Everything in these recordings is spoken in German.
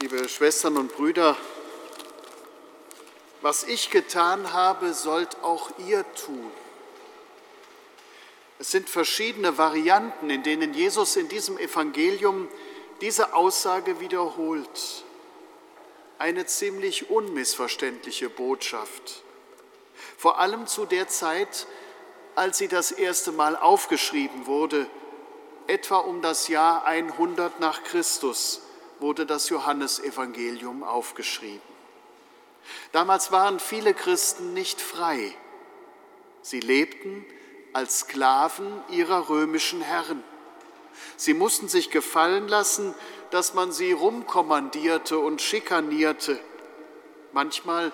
liebe Schwestern und Brüder, was ich getan habe, sollt auch ihr tun. Es sind verschiedene Varianten, in denen Jesus in diesem Evangelium diese Aussage wiederholt. Eine ziemlich unmissverständliche Botschaft. Vor allem zu der Zeit, als sie das erste Mal aufgeschrieben wurde, etwa um das Jahr 100 nach Christus wurde das Johannesevangelium aufgeschrieben. Damals waren viele Christen nicht frei. Sie lebten als Sklaven ihrer römischen Herren. Sie mussten sich gefallen lassen, dass man sie rumkommandierte und schikanierte, manchmal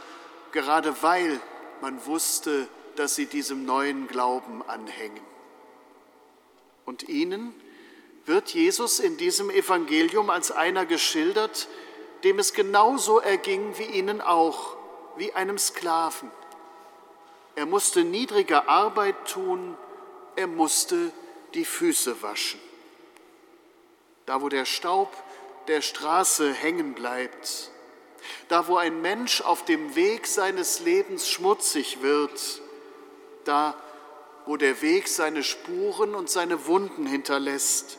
gerade weil man wusste, dass sie diesem neuen Glauben anhängen. Und ihnen wird Jesus in diesem Evangelium als einer geschildert, dem es genauso erging wie ihnen auch, wie einem Sklaven. Er musste niedrige Arbeit tun, er musste die Füße waschen. Da, wo der Staub der Straße hängen bleibt, da, wo ein Mensch auf dem Weg seines Lebens schmutzig wird, da, wo der Weg seine Spuren und seine Wunden hinterlässt,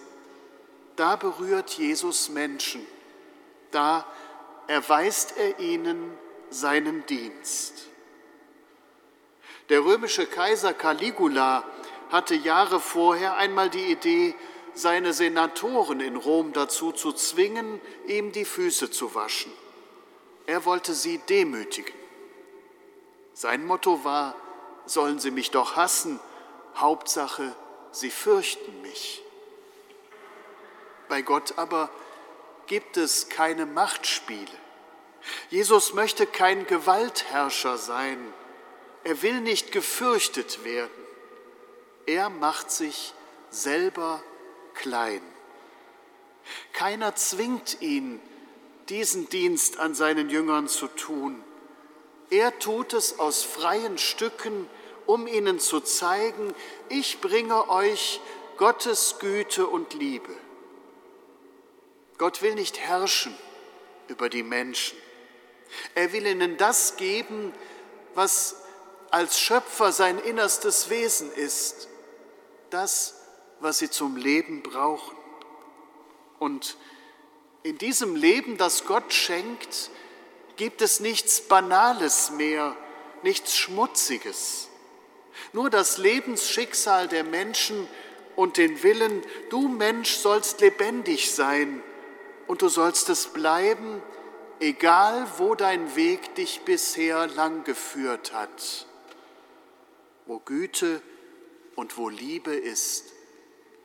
da berührt Jesus Menschen, da erweist er ihnen seinen Dienst. Der römische Kaiser Caligula hatte Jahre vorher einmal die Idee, seine Senatoren in Rom dazu zu zwingen, ihm die Füße zu waschen. Er wollte sie demütigen. Sein Motto war, sollen sie mich doch hassen, Hauptsache, sie fürchten mich. Bei Gott aber gibt es keine Machtspiele. Jesus möchte kein Gewaltherrscher sein. Er will nicht gefürchtet werden. Er macht sich selber klein. Keiner zwingt ihn, diesen Dienst an seinen Jüngern zu tun. Er tut es aus freien Stücken, um ihnen zu zeigen, ich bringe euch Gottes Güte und Liebe. Gott will nicht herrschen über die Menschen. Er will ihnen das geben, was als Schöpfer sein innerstes Wesen ist, das, was sie zum Leben brauchen. Und in diesem Leben, das Gott schenkt, gibt es nichts Banales mehr, nichts Schmutziges. Nur das Lebensschicksal der Menschen und den Willen, du Mensch sollst lebendig sein und du sollst es bleiben, egal wo dein Weg dich bisher lang geführt hat. Wo Güte und wo Liebe ist,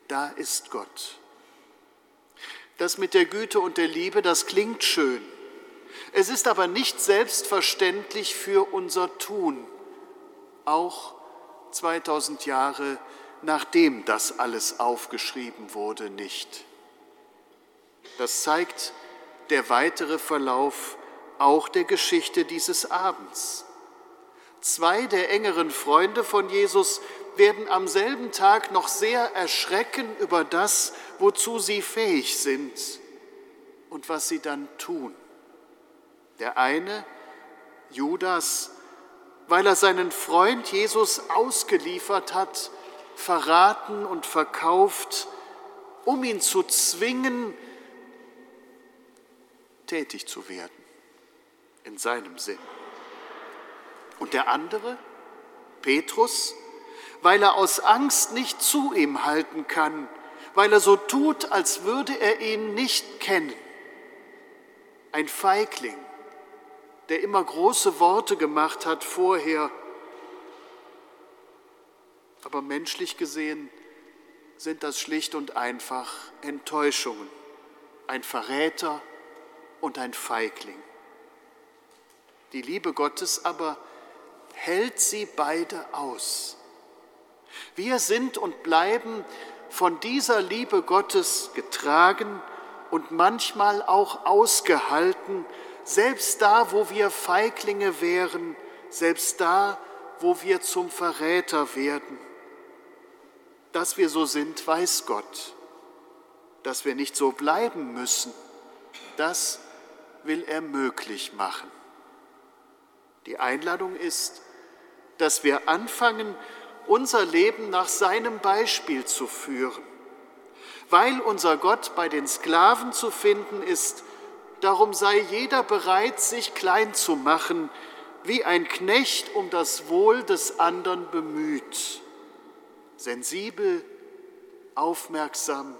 da ist Gott. Das mit der Güte und der Liebe, das klingt schön. Es ist aber nicht selbstverständlich für unser Tun, auch 2000 Jahre nachdem das alles aufgeschrieben wurde, nicht. Das zeigt der weitere Verlauf auch der Geschichte dieses Abends. Zwei der engeren Freunde von Jesus werden am selben Tag noch sehr erschrecken über das, wozu sie fähig sind und was sie dann tun. Der eine, Judas, weil er seinen Freund Jesus ausgeliefert hat, verraten und verkauft, um ihn zu zwingen, tätig zu werden, in seinem Sinn. Und der andere, Petrus, weil er aus Angst nicht zu ihm halten kann, weil er so tut, als würde er ihn nicht kennen. Ein Feigling, der immer große Worte gemacht hat vorher, aber menschlich gesehen sind das schlicht und einfach Enttäuschungen. Ein Verräter, und ein Feigling. Die Liebe Gottes aber hält sie beide aus. Wir sind und bleiben von dieser Liebe Gottes getragen und manchmal auch ausgehalten, selbst da, wo wir Feiglinge wären, selbst da, wo wir zum Verräter werden. Dass wir so sind, weiß Gott. Dass wir nicht so bleiben müssen, das will er möglich machen. Die Einladung ist, dass wir anfangen, unser Leben nach seinem Beispiel zu führen. Weil unser Gott bei den Sklaven zu finden ist, darum sei jeder bereit, sich klein zu machen, wie ein Knecht um das Wohl des anderen bemüht, sensibel, aufmerksam,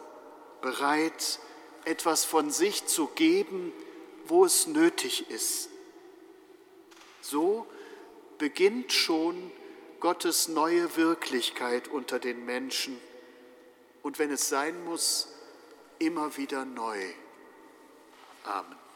bereit, etwas von sich zu geben, wo es nötig ist. So beginnt schon Gottes neue Wirklichkeit unter den Menschen und wenn es sein muss, immer wieder neu. Amen.